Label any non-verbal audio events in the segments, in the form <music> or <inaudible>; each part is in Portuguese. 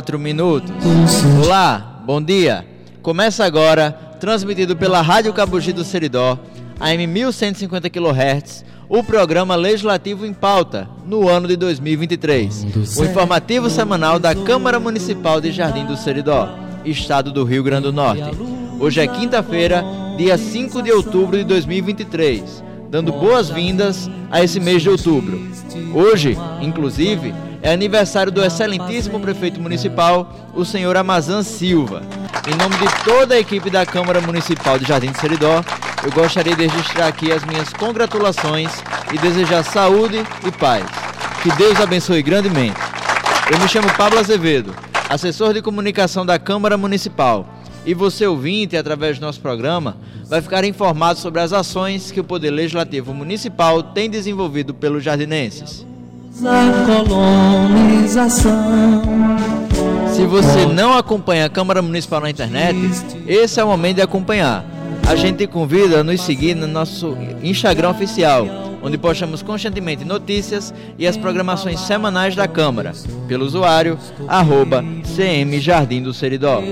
horas 4 minutos. Olá, bom dia. Começa agora, transmitido pela Rádio Cabugi do Seridó, AM 1150 kHz, o programa Legislativo em Pauta, no ano de 2023. O informativo semanal da Câmara Municipal de Jardim do Seridó, Estado do Rio Grande do Norte. Hoje é quinta-feira, dia 5 de outubro de 2023, dando boas-vindas a esse mês de outubro. Hoje, inclusive, é aniversário do excelentíssimo prefeito municipal, o senhor Amazan Silva. Em nome de toda a equipe da Câmara Municipal de Jardim do Seridó, eu gostaria de registrar aqui as minhas congratulações e desejar saúde e paz. Que Deus abençoe grandemente. Eu me chamo Pablo Azevedo, assessor de comunicação da Câmara Municipal. E você, ouvinte, através do nosso programa, vai ficar informado sobre as ações que o Poder Legislativo Municipal tem desenvolvido pelos jardinenses. Se você não acompanha a Câmara Municipal na internet, esse é o momento de acompanhar a gente convida a nos seguir no nosso Instagram oficial, onde postamos constantemente notícias e as programações semanais da Câmara, pelo usuário arroba CM Jardim do Seridó.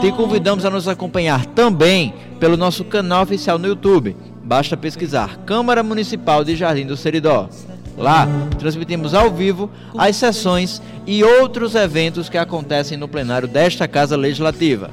Te convidamos a nos acompanhar também pelo nosso canal oficial no YouTube. Basta pesquisar Câmara Municipal de Jardim do Seridó. Lá, transmitimos ao vivo as sessões e outros eventos que acontecem no plenário desta Casa Legislativa.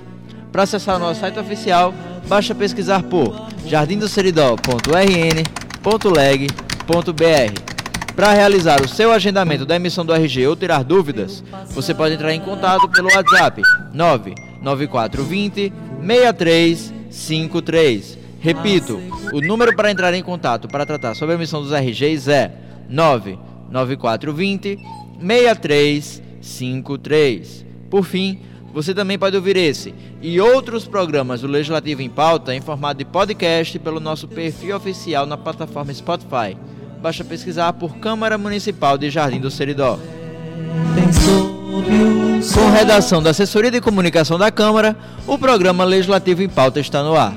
Para acessar nosso site oficial, basta pesquisar por jardimdoceridó.rn.leg.br. Para realizar o seu agendamento da emissão do RG ou tirar dúvidas, você pode entrar em contato pelo WhatsApp 99420 6353. Repito, o número para entrar em contato para tratar sobre a emissão dos RGs é 99420 6353. Por fim, você também pode ouvir esse e outros programas do Legislativo em Pauta em formato de podcast pelo nosso perfil oficial na plataforma Spotify. Basta pesquisar por Câmara Municipal de Jardim do Seridó. Com redação da Assessoria de Comunicação da Câmara, o programa Legislativo em Pauta está no ar.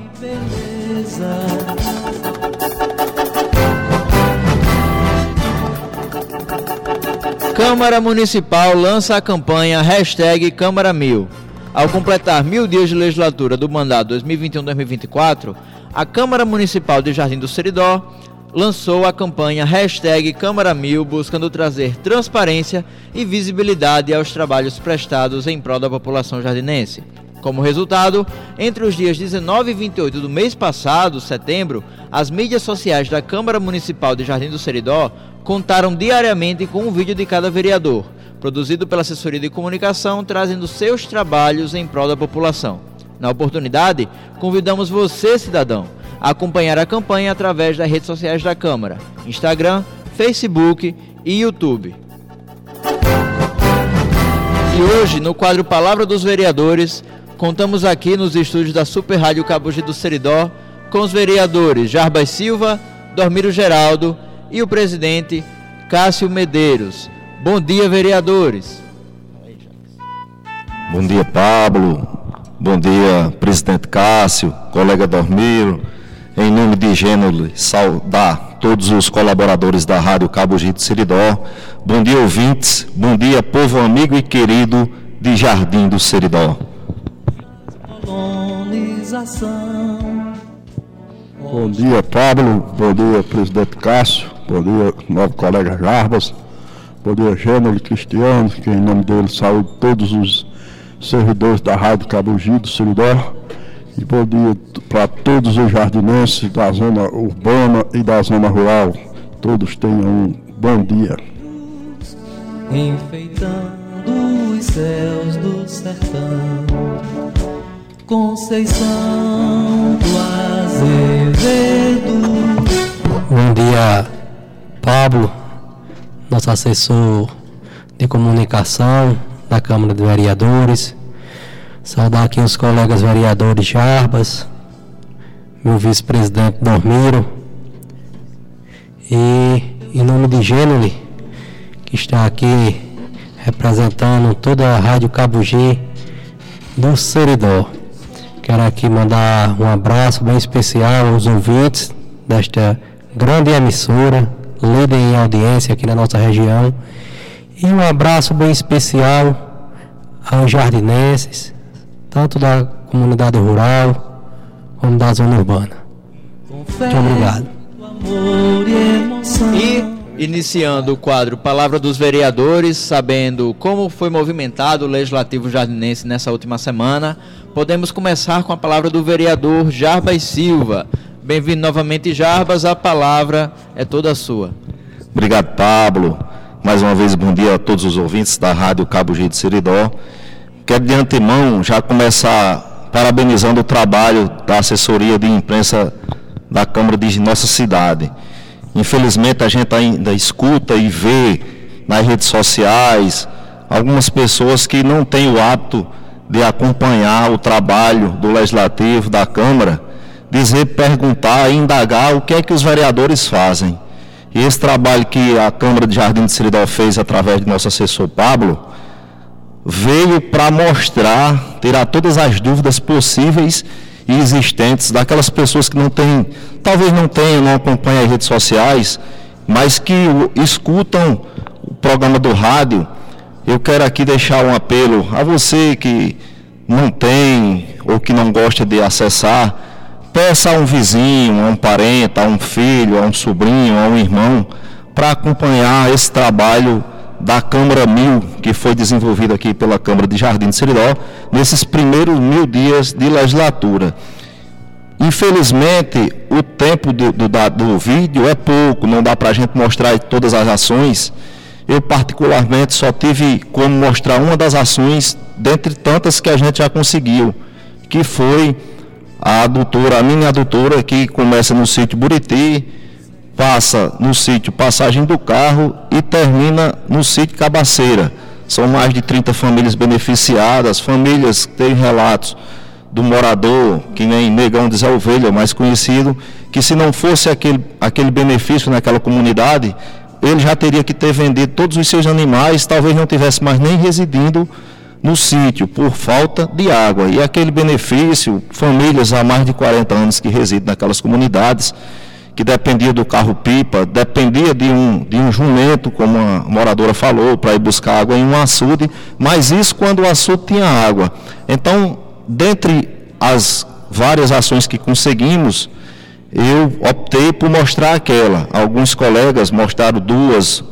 Câmara Municipal lança a campanha hashtag Câmara Mil. Ao completar mil dias de legislatura do mandato 2021-2024, a Câmara Municipal de Jardim do Seridó lançou a campanha hashtag Câmara Mil, buscando trazer transparência e visibilidade aos trabalhos prestados em prol da população jardinense. Como resultado, entre os dias 19 e 28 do mês passado, setembro, as mídias sociais da Câmara Municipal de Jardim do Seridó contaram diariamente com um vídeo de cada vereador, produzido pela assessoria de comunicação, trazendo seus trabalhos em prol da população. Na oportunidade, convidamos você, cidadão, a acompanhar a campanha através das redes sociais da Câmara: Instagram, Facebook e YouTube. E hoje, no quadro Palavra dos Vereadores, contamos aqui nos estúdios da Super Rádio Cabugi do Seridó com os vereadores Jarbas Silva, Dormiro Geraldo e o presidente Cássio Medeiros. Bom dia, vereadores. Bom dia, Pablo. Bom dia, presidente Cássio, colega Dormiro. Em nome de Gênero, saudar todos os colaboradores da Rádio Cabo Gito Seridó. Bom dia, ouvintes. Bom dia, povo amigo e querido de Jardim do Seridó. Bom dia, Pablo. Bom dia, presidente Cássio. Bom dia, novo colega Jarbas. Bom dia, Gênero Cristiano, que em nome dele saúde todos os servidores da Rádio Cabugi do Seridó. E bom dia para todos os jardinenses da zona urbana e da zona rural. Todos tenham um bom dia. Enfeitando os céus do sertão, Conceição do Azevedo. Bom dia, Pablo, nosso assessor de comunicação da Câmara de Vereadores. Saudar aqui os colegas vereadores Jarbas, meu vice-presidente Dormiro. E em nome de Gênero, que está aqui representando toda a Rádio Cabugi do Seridó. Quero aqui mandar um abraço bem especial aos ouvintes desta grande emissora, líder em audiência aqui na nossa região. E um abraço bem especial aos jardinenses, tanto da comunidade rural como da zona urbana. Muito obrigado. E iniciando o quadro Palavra dos Vereadores, sabendo como foi movimentado o Legislativo Jardinense nessa última semana, podemos começar com a palavra do vereador Jarbas Silva. Bem-vindo novamente, Jarbas, a palavra é toda sua. Obrigado, Pablo. Mais uma vez, bom dia a todos os ouvintes da Rádio Cabo Giro de Seridó. Quero de antemão já começar parabenizando o trabalho da assessoria de imprensa da Câmara de nossa cidade. Infelizmente, a gente ainda escuta e vê nas redes sociais algumas pessoas que não têm o hábito de acompanhar o trabalho do Legislativo, da Câmara, dizer, perguntar, indagar o que é que os vereadores fazem. E esse trabalho que a Câmara de Jardim de Seridó fez através de nosso assessor Pablo, veio para mostrar, tirar todas as dúvidas possíveis e existentes daquelas pessoas que não têm, talvez não tenham, não acompanham as redes sociais, mas que escutam o programa do rádio. Eu quero aqui deixar um apelo a você que não tem ou que não gosta de acessar, peça a um vizinho, a um parente, a um filho, a um sobrinho, a um irmão, para acompanhar esse trabalho da Câmara Mil, que foi desenvolvido aqui pela Câmara de Jardim de Seridó, nesses primeiros mil dias de legislatura. Infelizmente, o tempo do, do, do vídeo é pouco, não dá para a gente mostrar todas as ações. Eu, particularmente, só tive como mostrar uma das ações, dentre tantas que a gente já conseguiu, que foi a adutora, a mini adutora, que começa no sítio Buriti, passa no sítio Passagem do Carro e termina no sítio Cabaceira. São mais de 30 famílias beneficiadas, famílias que têm relatos do morador, que nem Negão de Ovelha, mais conhecido, que se não fosse aquele, aquele benefício naquela comunidade, ele já teria que ter vendido todos os seus animais, talvez não tivesse mais nem residindo no sítio, por falta de água. E aquele benefício, famílias há mais de 40 anos que residem naquelas comunidades, que dependia do carro-pipa, dependia de um, de um jumento, como a moradora falou, para ir buscar água em um açude, mas isso quando o açude tinha água. Então, dentre as várias ações que conseguimos, eu optei por mostrar aquela. Alguns colegas mostraram duas,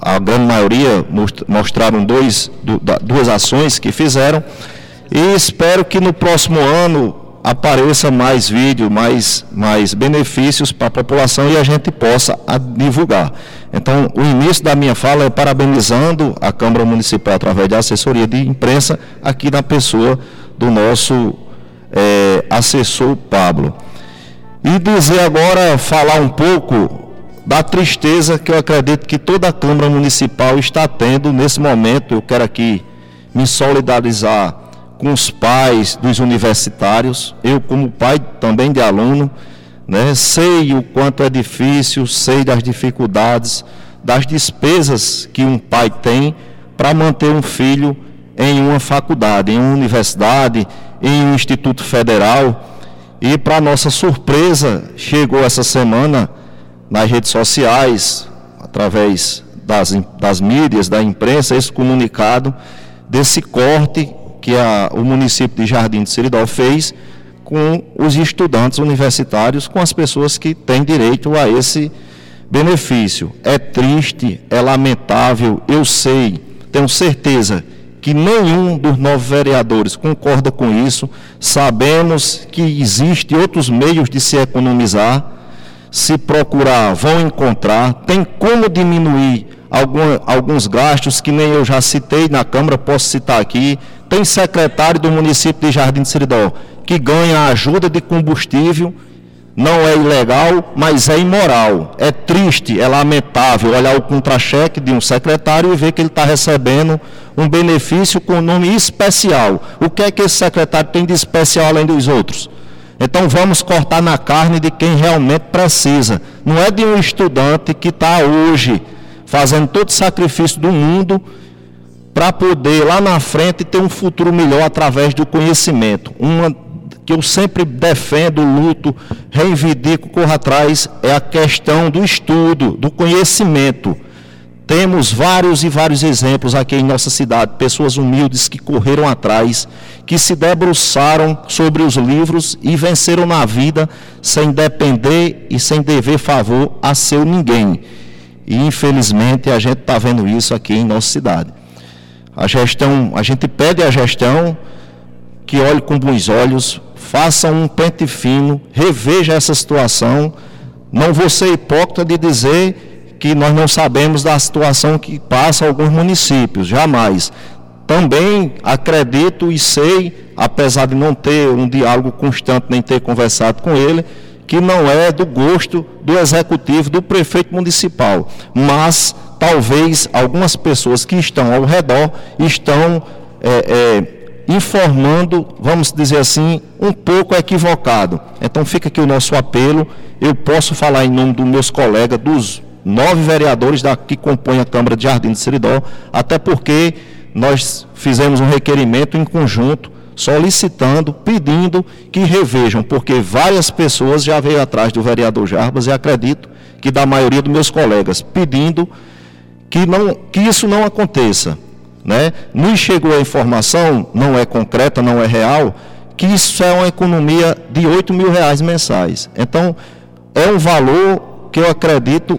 a grande maioria most- mostraram dois, duas ações que fizeram, e espero que no próximo ano apareça mais vídeo, mais, mais benefícios para a população e a gente possa divulgar. Então, o início da minha fala é parabenizando a Câmara Municipal através da assessoria de imprensa aqui na pessoa do nosso eh, assessor Pablo. E dizer agora, falar um pouco da tristeza que eu acredito que toda a Câmara Municipal está tendo nesse momento. Eu quero aqui me solidarizar com os pais dos universitários, eu como pai também de aluno, né, sei o quanto é difícil, sei das dificuldades, das despesas que um pai tem para manter um filho em uma faculdade, em uma universidade, em um instituto federal. E para nossa surpresa, chegou essa semana nas redes sociais, através das, das mídias, da imprensa, esse comunicado desse corte que a- o município de Jardim de Seridó fez com os estudantes universitários, com as pessoas que têm direito a esse benefício. É triste, é lamentável, eu sei, tenho certeza que nenhum dos nove vereadores concorda com isso. Sabemos que existem outros meios de se economizar. Se procurar, vão encontrar. Tem como diminuir algum- alguns gastos que nem eu já citei na Câmara, posso citar aqui. Tem secretário do município de Jardim de Seridó que ganha ajuda de combustível não é ilegal, mas é imoral. É triste, é lamentável olhar o contra-cheque de um secretário e ver que ele está recebendo um benefício com nome especial. O que é que esse secretário tem de especial além dos outros? Então vamos cortar na carne de quem realmente precisa. Não é de um estudante que está hoje fazendo todo o sacrifício do mundo para poder lá na frente ter um futuro melhor através do conhecimento. Uma que eu sempre defendo, luto, reivindico, corro atrás, é a questão do estudo, do conhecimento. Temos vários e vários exemplos aqui em nossa cidade, pessoas humildes que correram atrás, que se debruçaram sobre os livros e venceram na vida sem depender e sem dever favor a seu ninguém. E infelizmente a gente está vendo isso aqui em nossa cidade. A gestão, a gente pede à gestão que olhe com bons olhos, faça um pente fino, reveja essa situação. Não vou ser hipócrita de dizer que nós não sabemos da situação que passa alguns municípios, jamais. Também acredito e sei, apesar de não ter um diálogo constante nem ter conversado com ele, que não é do gosto do executivo, do prefeito municipal, mas talvez algumas pessoas que estão ao redor estão é, é, informando, vamos dizer assim, um pouco equivocado. Então fica aqui o nosso apelo. Eu posso falar em nome dos meus colegas, dos nove vereadores da, que compõem a Câmara de Jardim de Seridó, até porque nós fizemos um requerimento em conjunto solicitando, pedindo que revejam, porque várias pessoas já veio atrás do vereador Jarbas e acredito que da maioria dos meus colegas, pedindo que, não, que isso não aconteça. Né? Nos chegou a informação, não é concreta, não é real, que isso é uma economia de 8 mil reais mensais. Então, é um valor que eu acredito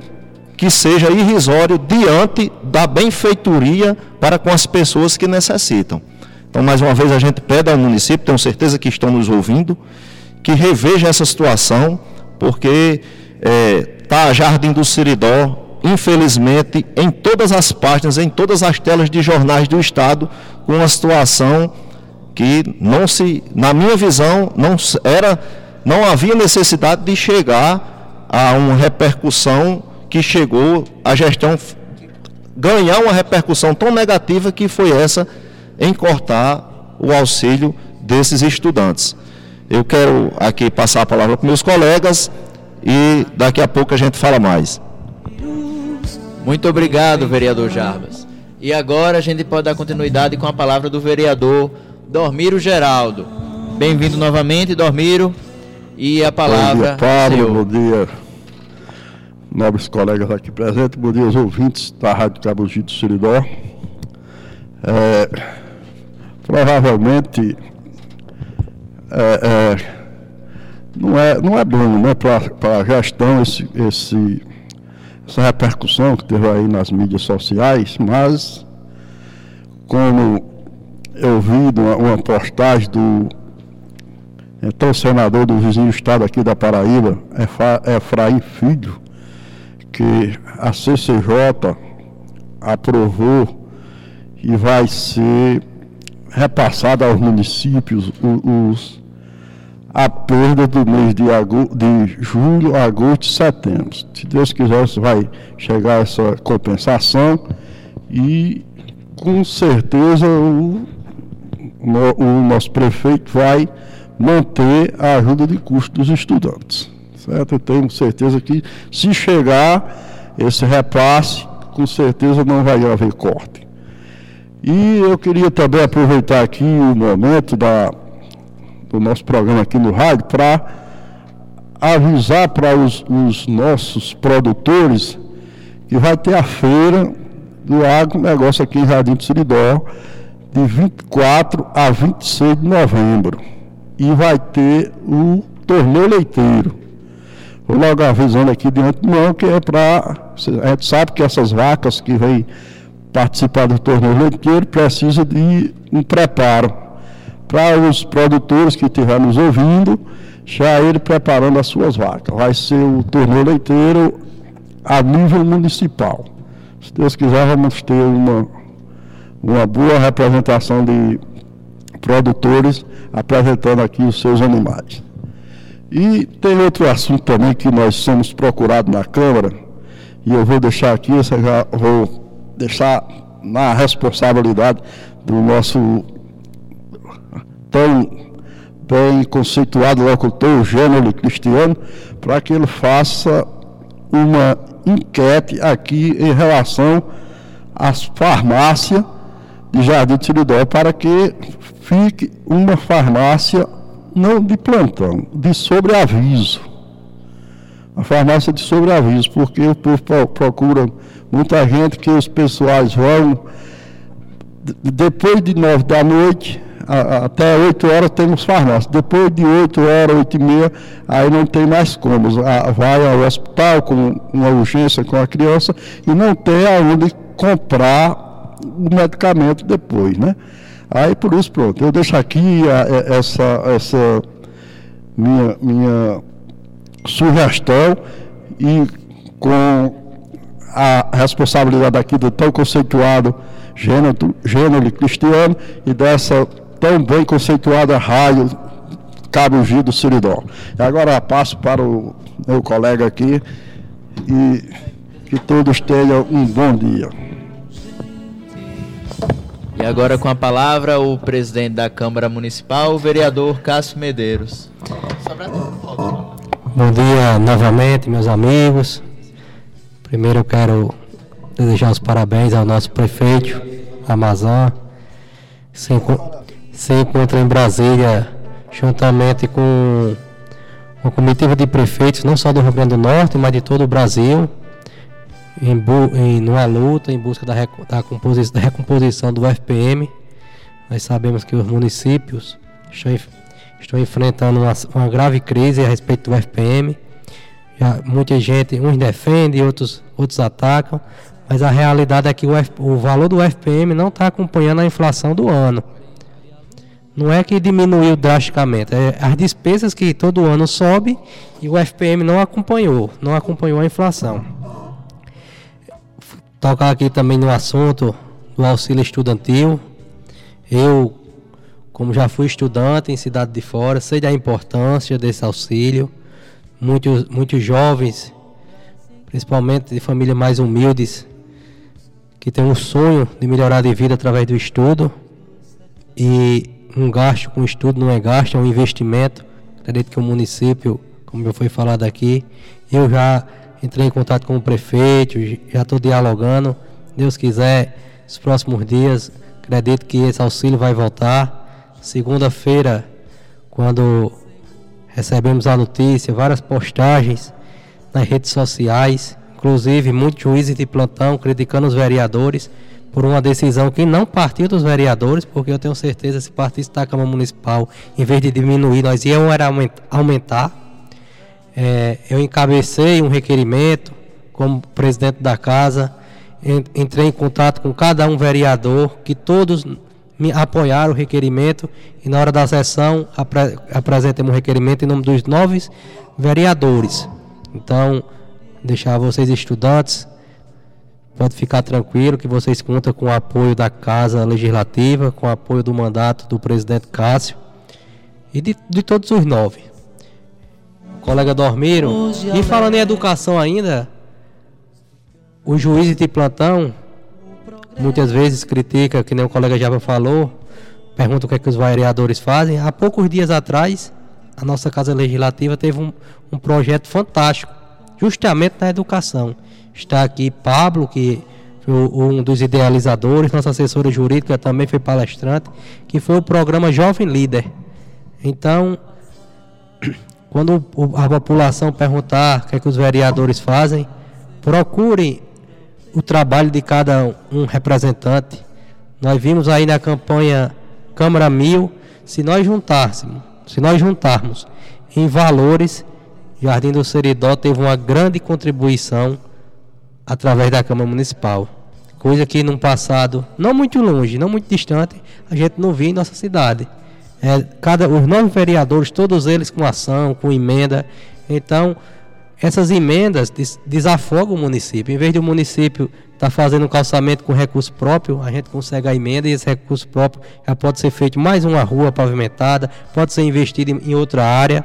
que seja irrisório diante da benfeitoria para com as pessoas que necessitam. Então, mais uma vez, a gente pede ao município, tenho certeza que estão nos ouvindo, que reveja essa situação, porque está é, tá Jardim do Siridó, infelizmente, em todas as páginas, em todas as telas de jornais do Estado, com uma situação que não se, na minha visão, não era, não havia necessidade de chegar a uma repercussão que chegou a gestão ganhar uma repercussão tão negativa que foi essa em cortar o auxílio desses estudantes. Eu quero aqui passar a palavra para meus colegas e daqui a pouco a gente fala mais. Muito obrigado, vereador Jarbas. E agora a gente pode dar continuidade com a palavra do vereador Dormiro Geraldo. Bem-vindo novamente, Dormiro. E a palavra. Bom dia, Pablo. Bom dia, nobres colegas aqui presentes. Bom dia aos ouvintes da Rádio Cabugito Siridó. É, provavelmente é, é, não, é, não é bom né, para a gestão esse, esse, essa repercussão que teve aí nas mídias sociais, mas como eu vi uma, uma postagem do então senador do vizinho estado aqui da Paraíba, Efraim Filho, que a CCJ aprovou e vai ser repassada aos municípios os, a perda do mês de, agosto, de julho, agosto e setembro. Se Deus quiser, vai chegar essa compensação e com certeza o, o nosso prefeito vai manter a ajuda de custo dos estudantes. Certo? Eu tenho certeza que se chegar esse repasse, com certeza não vai haver corte. E eu queria também aproveitar aqui o momento da, do nosso programa aqui no rádio para avisar para os, os, nossos produtores que vai ter a feira do agronegócio aqui em Jardim do Siridó de 24 a 26 de novembro. E vai ter o torneio leiteiro. Logo avisando aqui de antemão que é para. A gente sabe que essas vacas que vêm participar do torneio leiteiro precisa de um preparo. Para os produtores que estiverem nos ouvindo, já ele preparando as suas vacas. Vai ser o torneio leiteiro a nível municipal. Se Deus quiser, vamos ter uma, uma boa representação de produtores apresentando aqui os seus animais. E tem outro assunto também que nós somos procurados na Câmara, e eu vou deixar aqui, já vou deixar na responsabilidade do nosso tão bem conceituado locutor Gênero Cristiano, para que ele faça uma enquete aqui em relação às farmácias de Jardim de Siridó, para que fique uma farmácia não de plantão, de sobreaviso. A farmácia de sobreaviso, porque o povo procura muita gente que os pessoais vão depois de nove da noite, até 8 horas temos farmácia. Depois de 8 horas, 8 e meia, aí não tem mais como. Vai ao hospital com uma urgência com a criança e não tem aonde comprar o medicamento depois, né? Aí por isso, pronto, eu deixo aqui a, essa, essa minha, minha sugestão e com a responsabilidade aqui do tão conceituado gênero cristiano e dessa tão bem conceituada raio Cabo Gil do Siridó. Agora passo para o meu colega aqui e que todos tenham um bom dia. E agora com a palavra o presidente da Câmara Municipal, o vereador Cássio Medeiros. Bom dia novamente, meus amigos. Primeiro eu quero desejar os parabéns ao nosso prefeito, Amazon. Se, se encontra em Brasília juntamente com uma comitiva de prefeitos, não só do Rio Grande do Norte, mas de todo o Brasil, em, em numa luta em busca da, da, da recomposição do FPM. Nós sabemos que os municípios estão, estão enfrentando uma, uma, grave crise a respeito do FPM. Já, muita gente, uns defendem, outros, outros atacam, mas a realidade é que o, F, o valor do FPM não está acompanhando a inflação do ano. Não é que diminuiu drasticamente, é as despesas que todo ano sobe e o FPM não acompanhou, não acompanhou a inflação. Tocar aqui também no assunto do auxílio estudantil. Eu, como já fui estudante em cidade de fora, sei da importância desse auxílio. Muitos, muitos jovens, principalmente de famílias mais humildes, que têm um sonho de melhorar de vida através do estudo. E um gasto com estudo não é gasto, é um investimento. Acredito que o município, como já foi falado aqui, eu já entrei em contato com o prefeito, já estou dialogando. Deus quiser, nos próximos dias, acredito que esse auxílio vai voltar. Segunda-feira, quando recebemos a notícia, várias postagens nas redes sociais, inclusive muitos juízes de plantão criticando os vereadores por uma decisão que não partiu dos vereadores, porque eu tenho certeza se partisse da Câmara Municipal, em vez de diminuir, nós íamos aumentar é, eu encabecei um requerimento como presidente da casa, entrei em contato com cada um vereador, que todos me apoiaram o requerimento e na hora da sessão apre apresentamos um requerimento em nome dos nove vereadores. Então, deixar vocês estudantes, pode ficar tranquilo que vocês contam com o apoio da Casa Legislativa, com o apoio do mandato do presidente Cássio e de, de todos os nove colega dormiram. E falando em educação ainda, o juiz de plantão muitas vezes critica, que nem o colega já falou, pergunta o que, é que os vereadores fazem. Há poucos dias atrás, a nossa Casa Legislativa teve um, um projeto fantástico, justamente na educação. Está aqui Pablo, que foi um dos idealizadores, nossa assessora jurídica também foi palestrante, que foi o programa Jovem Líder. Então, quando a população perguntar o que, é que os vereadores fazem, procurem o trabalho de cada um representante. Nós vimos aí na campanha Câmara Mil, se nós juntássemos, se nós juntarmos em valores, Jardim do Seridó teve uma grande contribuição através da Câmara Municipal. Coisa que no passado, não muito longe, não muito distante, a gente não via em nossa cidade. É, cada, os nove vereadores, todos eles com ação, com emenda. Então, essas emendas des, desafogam o município. Em vez de o município estar tá fazendo um calçamento com recurso próprio, a gente consegue a emenda e esse recurso próprio já pode ser feito mais uma rua pavimentada, pode ser investido em, em outra área.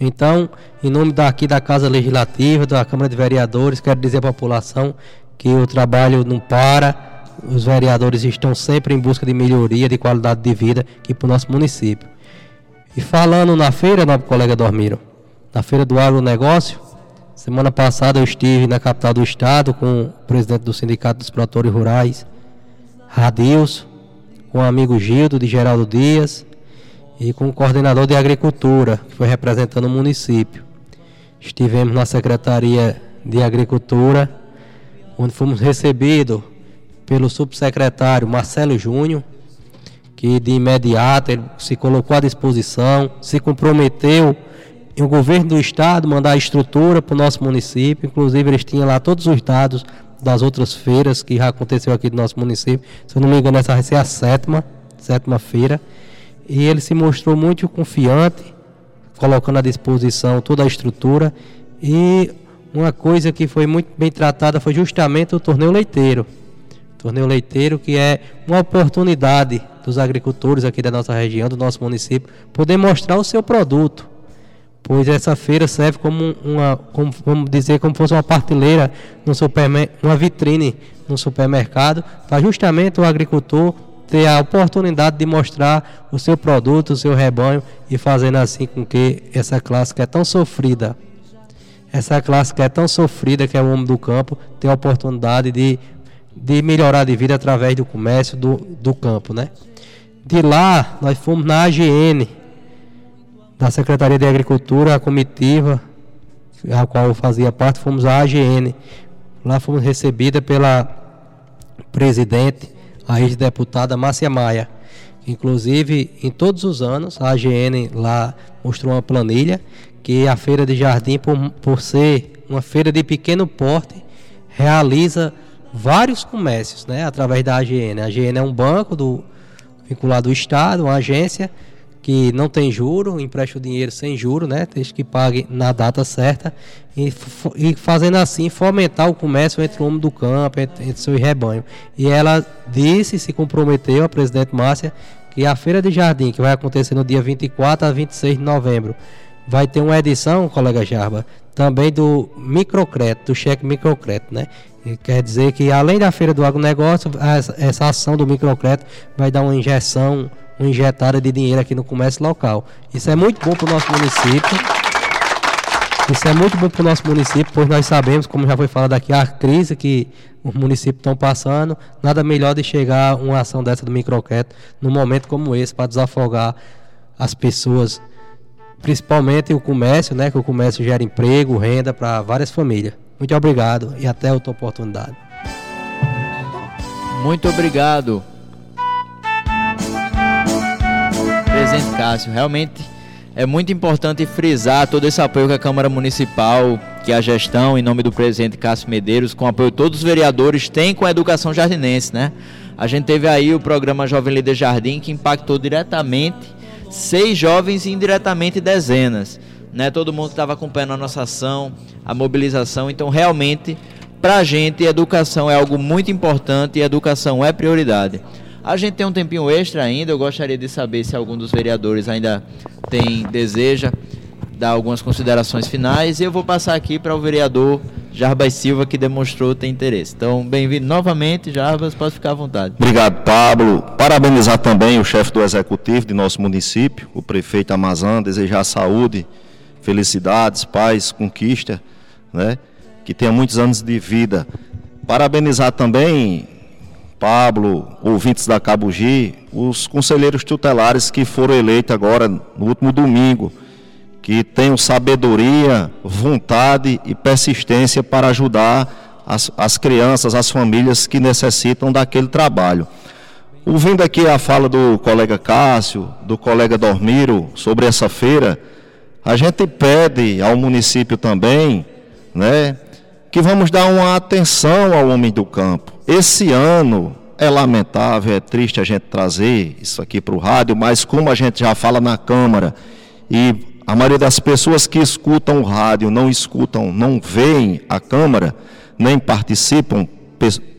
Então, em nome daqui da Casa Legislativa, da Câmara de Vereadores, quero dizer à população que o trabalho não para os vereadores estão sempre em busca de melhoria de qualidade de vida aqui para o nosso município. E falando na feira, nosso colega Dormiro, na feira do agronegócio, semana passada eu estive na capital do estado com o presidente do Sindicato dos Produtores Rurais, Radilson, com o amigo Gildo de Geraldo Dias, e com o coordenador de agricultura, que foi representando o município. Estivemos na Secretaria de Agricultura, onde fomos recebidos pelo subsecretário Marcelo Júnior, que de imediato ele se colocou à disposição, se comprometeu em o governo do estado mandar a estrutura para o nosso município, inclusive eles tinham lá todos os dados das outras feiras que já aconteceu aqui do nosso município. Se eu não me engano, essa vai ser a sétima, sétima feira. E ele se mostrou muito confiante, colocando à disposição toda a estrutura. E uma coisa que foi muito bem tratada foi justamente o torneio leiteiro. Torneio leiteiro que é uma oportunidade dos agricultores aqui da nossa região, do nosso município, poder mostrar o seu produto. Pois essa feira serve como uma, como, vamos dizer, como fosse uma partilheira, no uma vitrine no supermercado, para justamente o agricultor ter a oportunidade de mostrar o seu produto, o seu rebanho e fazendo assim com que essa classe que é tão sofrida, essa classe que é tão sofrida que é o homem do campo, tenha a oportunidade de, de melhorar de vida através do comércio do, do campo, né? De lá, nós fomos na AGN, da Secretaria de Agricultura, a comitiva, a qual eu fazia parte, fomos à AGN. Lá fomos recebida pela presidente, a ex-deputada Márcia Maia. Inclusive, em todos os anos, a AGN lá mostrou uma planilha que a Feira de Jardim, por, por ser uma feira de pequeno porte, realiza vários comércios né, através da AGN. A AGN é um banco do, vinculado ao Estado, uma agência que não tem juro, empresta o dinheiro sem juro, né? Desde que pague na data certa e, e fazendo assim fomentar o comércio entre o homem do campo, entre, entre seu rebanho. E ela disse, se comprometeu, a presidente Márcia, que a Feira de Jardim, que vai acontecer no dia 24 a 26 de novembro, vai ter uma edição, colega Jarba, também do microcrédito, do cheque microcrédito, né? E quer dizer que além da feira do agronegócio, essa, ação do microcrédito vai dar uma injeção uma injetada de dinheiro aqui no comércio local. Isso é muito bom para o nosso município. Isso é muito bom para o nosso município, pois nós sabemos, como já foi falado aqui, a crise que os municípios estão passando. Nada melhor de chegar uma ação dessa do microcrédito num momento como esse para desafogar as pessoas, principalmente o comércio, né? Que o comércio gera emprego, renda para várias famílias. Muito obrigado e até outra oportunidade. Muito obrigado. Presidente Cássio, realmente é muito importante frisar todo esse apoio que a Câmara Municipal, que a gestão, em nome do presidente Cássio Medeiros, com apoio de todos os vereadores, tem com a educação jardinense, né? A gente teve aí o programa Jovem Líder Jardim, que impactou diretamente seis jovens e indiretamente dezenas. Né? Todo mundo estava acompanhando a nossa ação, a mobilização. Então, realmente, para a gente, educação é algo muito importante e educação é prioridade. A gente tem um tempinho extra ainda, eu gostaria de saber se algum dos vereadores ainda tem deseja dar algumas considerações finais e eu vou passar aqui para o vereador Jarbas Silva que demonstrou ter interesse. Então, bem-vindo novamente, Jarbas, pode ficar à vontade. Obrigado, Pablo. Parabenizar também o chefe do executivo de nosso município, o prefeito Amazã, desejar saúde, felicidades, paz, conquista, né? Que tenha muitos anos de vida. Parabenizar também Pablo, ouvintes da Cabugi, os conselheiros tutelares que foram eleitos agora no último domingo, que tenham sabedoria, vontade e persistência para ajudar as, as crianças, as famílias que necessitam daquele trabalho. Ouvindo aqui a fala do colega Cássio, do colega Dormiro sobre essa feira, a gente pede ao município também, né, que vamos dar uma atenção ao homem do campo. Esse ano é lamentável, é triste a gente trazer isso aqui para o rádio, mas como a gente já fala na Câmara e a maioria das pessoas que escutam o rádio não escutam, não veem a Câmara, nem participam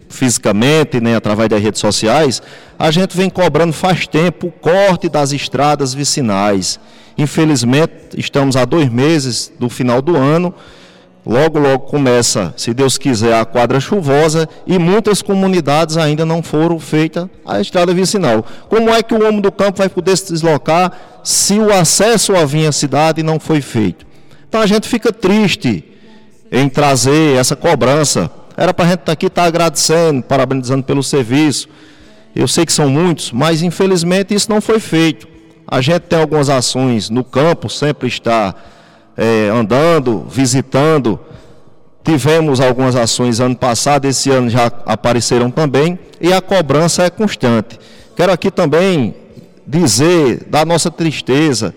fisicamente, nem através das redes sociais, a gente vem cobrando faz tempo o corte das estradas vicinais. Infelizmente, estamos há dois meses do final do ano Logo, logo começa, se Deus quiser, a quadra chuvosa e muitas comunidades ainda não foram feitas a estrada vicinal. Como é que o homem do campo vai poder se deslocar se o acesso à vinha cidade não foi feito? Então a gente fica triste em trazer essa cobrança. Era para a gente aqui estar tá agradecendo, parabenizando pelo serviço. Eu sei que são muitos, mas infelizmente isso não foi feito. A gente tem algumas ações no campo, sempre está é, andando, visitando. Tivemos algumas ações ano passado, esse ano já apareceram também, e a cobrança é constante. Quero aqui também dizer da nossa tristeza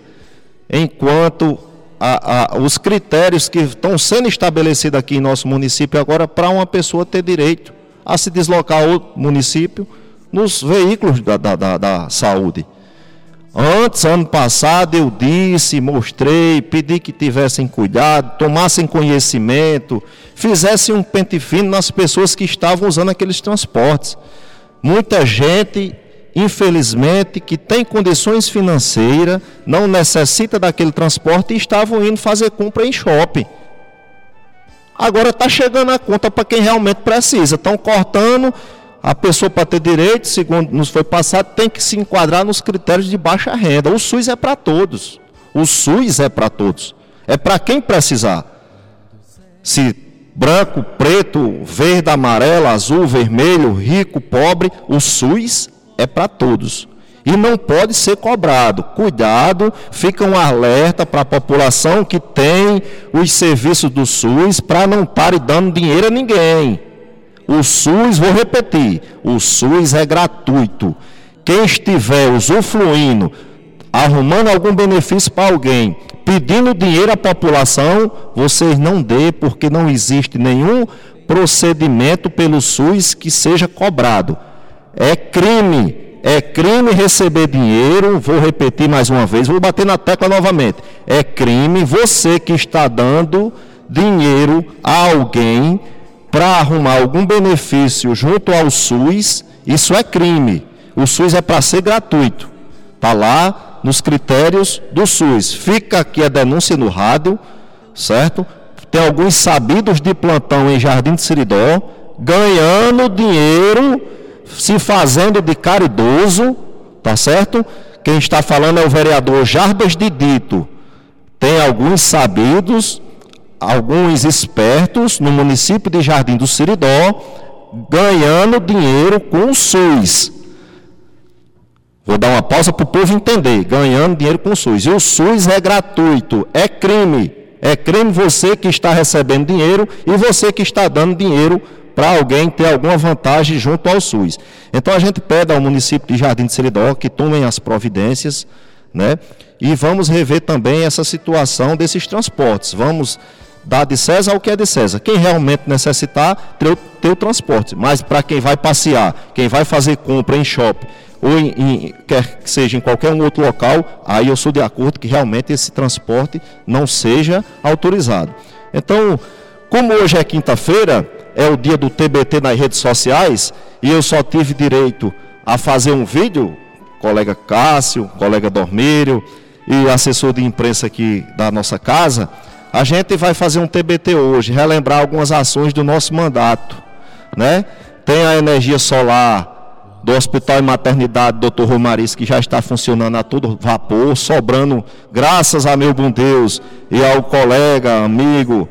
enquanto a, a, os critérios que estão sendo estabelecidos aqui em nosso município agora para uma pessoa ter direito a se deslocar ao município nos veículos da, da, da, da saúde. Antes, ano passado, eu disse, mostrei, pedi que tivessem cuidado, tomassem conhecimento, fizessem um pente fino nas pessoas que estavam usando aqueles transportes. Muita gente, infelizmente, que tem condições financeiras, não necessita daquele transporte e estavam indo fazer compra em shopping. Agora está chegando a conta para quem realmente precisa. Estão cortando a pessoa, para ter direito, segundo nos foi passado, tem que se enquadrar nos critérios de baixa renda. O SUS é para todos. O SUS é para todos. É para quem precisar. Se branco, preto, verde, amarelo, azul, vermelho, rico, pobre, o SUS é para todos. E não pode ser cobrado. Cuidado, fica um alerta para a população que tem os serviços do SUS para não pare dando dinheiro a ninguém. O SUS, vou repetir, o SUS é gratuito. Quem estiver usufruindo, arrumando algum benefício para alguém, pedindo dinheiro à população, vocês não dê, porque não existe nenhum procedimento pelo SUS que seja cobrado. É crime, é crime receber dinheiro, vou repetir mais uma vez, vou bater na tecla novamente. É crime você que está dando dinheiro a alguém para arrumar algum benefício junto ao SUS, isso é crime. O SUS é para ser gratuito. Está lá nos critérios do SUS. Fica aqui a denúncia no rádio, certo? Tem alguns sabidos de plantão em Jardim de Seridó, ganhando dinheiro, se fazendo de caridoso, tá certo? Quem está falando é o vereador Jarbas de Dito. Tem alguns sabidos alguns espertos no município de Jardim do Siridó ganhando dinheiro com o SUS. Vou dar uma pausa para o povo entender. Ganhando dinheiro com o SUS. E o SUS é gratuito, é crime. É crime você que está recebendo dinheiro e você que está dando dinheiro para alguém ter alguma vantagem junto ao SUS. Então a gente pede ao município de Jardim de Seridó que tomem as providências, né? E vamos rever também essa situação desses transportes. Vamos Dá de César o que é de César. Quem realmente necessitar, ter o, ter o transporte. Mas para quem vai passear, quem vai fazer compra em shopping, ou em, em, quer que seja em qualquer um outro local, aí eu sou de acordo que realmente esse transporte não seja autorizado. Então, como hoje é quinta-feira, é o dia do TBT nas redes sociais, e eu só tive direito a fazer um vídeo, colega Cássio, colega Dormírio e assessor de imprensa aqui da nossa casa, a gente vai fazer um TBT hoje, relembrar algumas ações do nosso mandato, né? Tem a energia solar do Hospital e Maternidade Dr. Romariz, que já está funcionando a todo vapor, sobrando, graças a meu bom Deus e ao colega, amigo,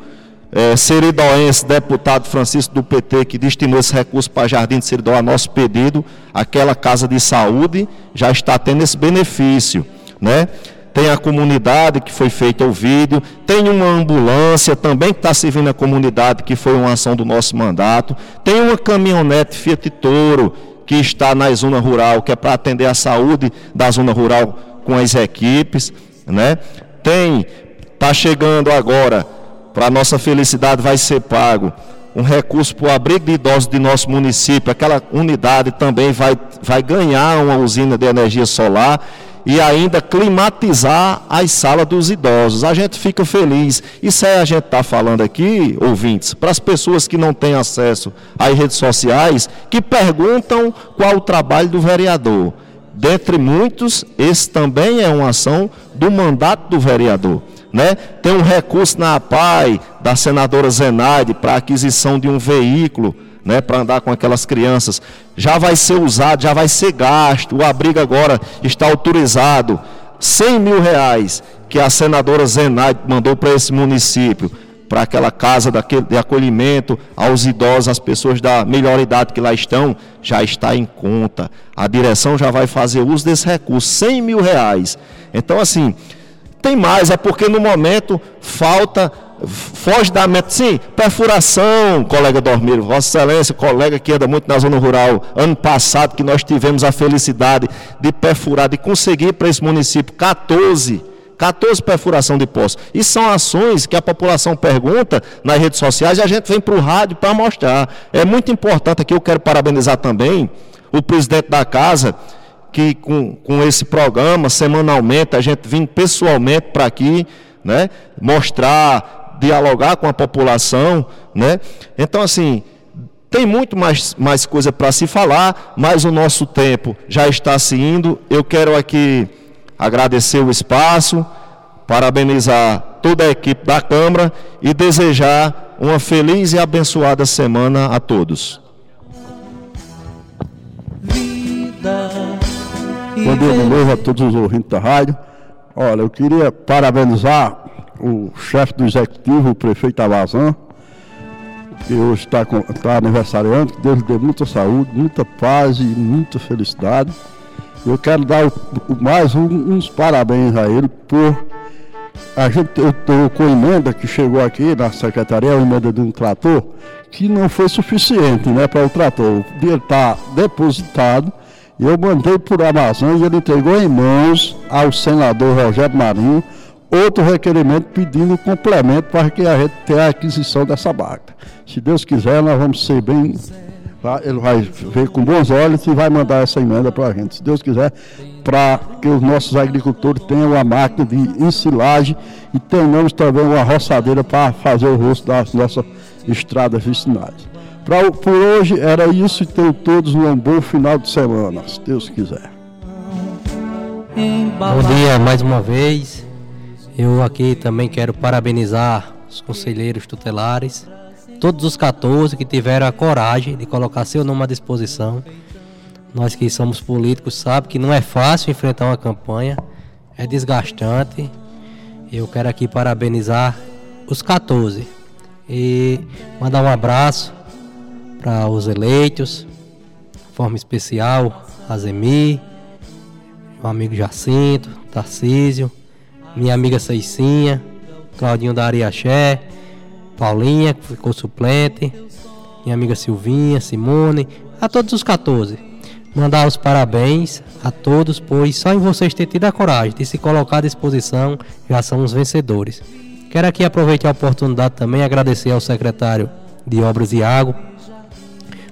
é, Seridoense, deputado Francisco do PT, que destinou esse recurso para Jardim de Seridó a nosso pedido, aquela casa de saúde já está tendo esse benefício, né? Tem a comunidade que foi feito o vídeo, tem uma ambulância também que está servindo a comunidade, que foi uma ação do nosso mandato, tem uma caminhonete Fiat Toro que está na zona rural, que é para atender a saúde da zona rural com as equipes, né? Tem, está chegando agora, para nossa felicidade vai ser pago um recurso para o abrigo de idosos de nosso município, aquela unidade também vai, vai ganhar uma usina de energia solar e ainda climatizar as salas dos idosos. A gente fica feliz. Isso é a gente está falando aqui, ouvintes, para as pessoas que não têm acesso às redes sociais, que perguntam qual o trabalho do vereador. Dentre muitos, esse também é uma ação do mandato do vereador. Né? Tem um recurso na APAI da senadora Zenaide para aquisição de um veículo né, para andar com aquelas crianças, já vai ser usado, já vai ser gasto. O abrigo agora está autorizado. 100 mil reais que a senadora Zenaide mandou para esse município. para aquela casa de acolhimento aos idosos, às pessoas da melhor idade que lá estão, já está em conta. A direção já vai fazer uso desse recurso, 100 mil reais. Então, assim, tem mais, é porque no momento falta foge da meta. Sim, perfuração, colega Dormiro, Vossa Excelência, colega que anda muito na zona rural. Ano passado que nós tivemos a felicidade de perfurar, de conseguir para esse município 14 14 perfuração de poços. E são ações que a população pergunta nas redes sociais e a gente vem para o rádio para mostrar. É muito importante aqui, eu quero parabenizar também o presidente da casa, que com, com esse programa, semanalmente, a gente vem pessoalmente para aqui, né, mostrar, dialogar com a população. Né? Então, assim, tem muito mais, mais coisa para se falar, mas o nosso tempo já está se indo. Eu quero aqui agradecer o espaço, parabenizar toda a equipe da Câmara e desejar uma feliz e abençoada semana a todos. Bom dia de novo a todos os ouvintes da rádio. Olha, eu queria parabenizar o chefe do executivo, o prefeito Avazan, que hoje está, está aniversariando, que Deus lhe dê muita saúde, muita paz e muita felicidade. Eu quero dar o, mais um, uns parabéns a ele por. A gente, eu estou com emenda que chegou aqui na secretaria, a emenda de um trator, que não foi suficiente né, para o trator. O dinheiro está depositado. Eu mandei por Amazon e ele entregou em mãos ao senador Rogério Marinho outro requerimento pedindo complemento para que a gente tenha a aquisição dessa máquina. Se Deus quiser, nós vamos ser bem ele vai ver com bons olhos e vai mandar essa emenda para a gente, se Deus quiser, para que os nossos agricultores tenham uma máquina de ensilagem e tenhamos também uma roçadeira para fazer o rosto das nossas estradas vicinais. Pra, por hoje era isso e tenham todos um bom final de semana, se Deus quiser. Bom dia mais uma vez. Eu aqui também quero parabenizar os conselheiros tutelares todos os 14 que tiveram a coragem de colocar seu nome à disposição. Nós que somos políticos sabemos que não é fácil enfrentar uma campanha, é desgastante. Eu quero aqui parabenizar os 14 e mandar um abraço para os eleitos, de forma especial, a Zemi, meu amigo Jacinto, Tarcísio, minha amiga Ceicinha, Claudinho da Ariaxé, Paulinha, que ficou suplente, minha amiga Silvinha, Simone, a todos os 14. Mandar os parabéns a todos, pois só em vocês ter tido a coragem de se colocar à disposição já são os vencedores. Quero aqui aproveitar a oportunidade também agradecer ao secretário de Obras Iago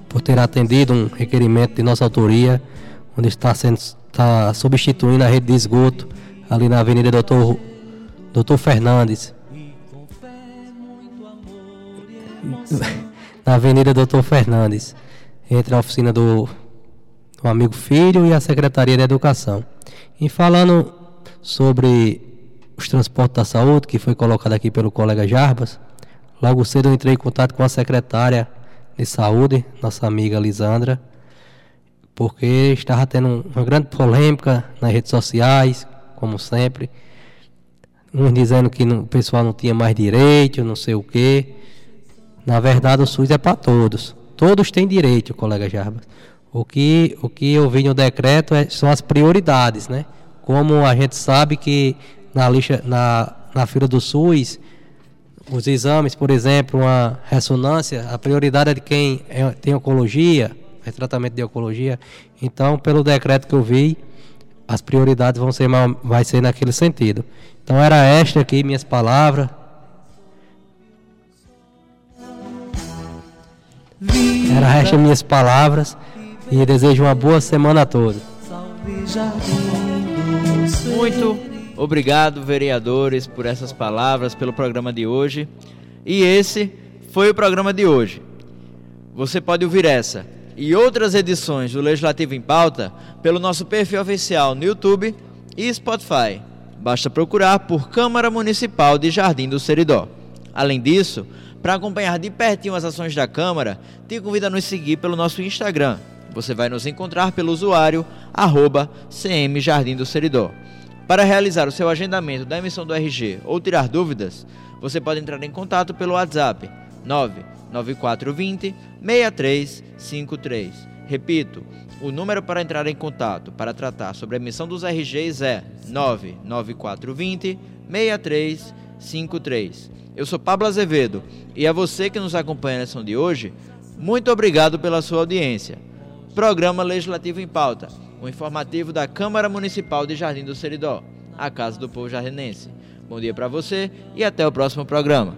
por ter atendido um requerimento de nossa autoria, onde está sendo está substituindo a rede de esgoto ali na Avenida Doutor, Doutor Fernandes, <laughs> na Avenida Doutor Fernandes, entre a oficina do, do amigo filho e a Secretaria de Educação. E falando sobre os transportes da saúde, que foi colocado aqui pelo colega Jarbas, logo cedo eu entrei em contato com a secretária de saúde, nossa amiga Lisandra, porque estava tendo uma grande polêmica nas redes sociais, como sempre. Uns dizendo que o pessoal não tinha mais direito, não sei o quê. Na verdade, o SUS é para todos. Todos têm direito, colega Jarbas. O que, o que eu vi no decreto é, são as prioridades, né? Como a gente sabe que na, lixa, na, na fila do SUS, os exames, por exemplo, uma ressonância, a prioridade é de quem é, tem oncologia, é tratamento de oncologia. Então, pelo decreto que eu vi, as prioridades vão ser, vai ser naquele sentido. Então, era esta aqui minhas palavras. Era esta minhas palavras e desejo uma boa semana a todos. Muito obrigado, vereadores, por essas palavras, pelo programa de hoje. E esse foi o programa de hoje. Você pode ouvir essa e outras edições do Legislativo em Pauta pelo nosso perfil oficial no YouTube e Spotify. Basta procurar por Câmara Municipal de Jardim do Seridó. Além disso, para acompanhar de pertinho as ações da Câmara, te convido a nos seguir pelo nosso Instagram. Você vai nos encontrar pelo usuário arroba CM Jardim do Seridó. Para realizar o seu agendamento da emissão do RG ou tirar dúvidas, você pode entrar em contato pelo WhatsApp 99420 6353. Repito, o número para entrar em contato para tratar sobre a emissão dos RGs é 99420 6353. Eu sou Pablo Azevedo e a você que nos acompanha na lição de hoje, muito obrigado pela sua audiência. Programa Legislativo em Pauta o informativo da Câmara Municipal de Jardim do Seridó, a Casa do Povo Jardinense. Bom dia para você e até o próximo programa.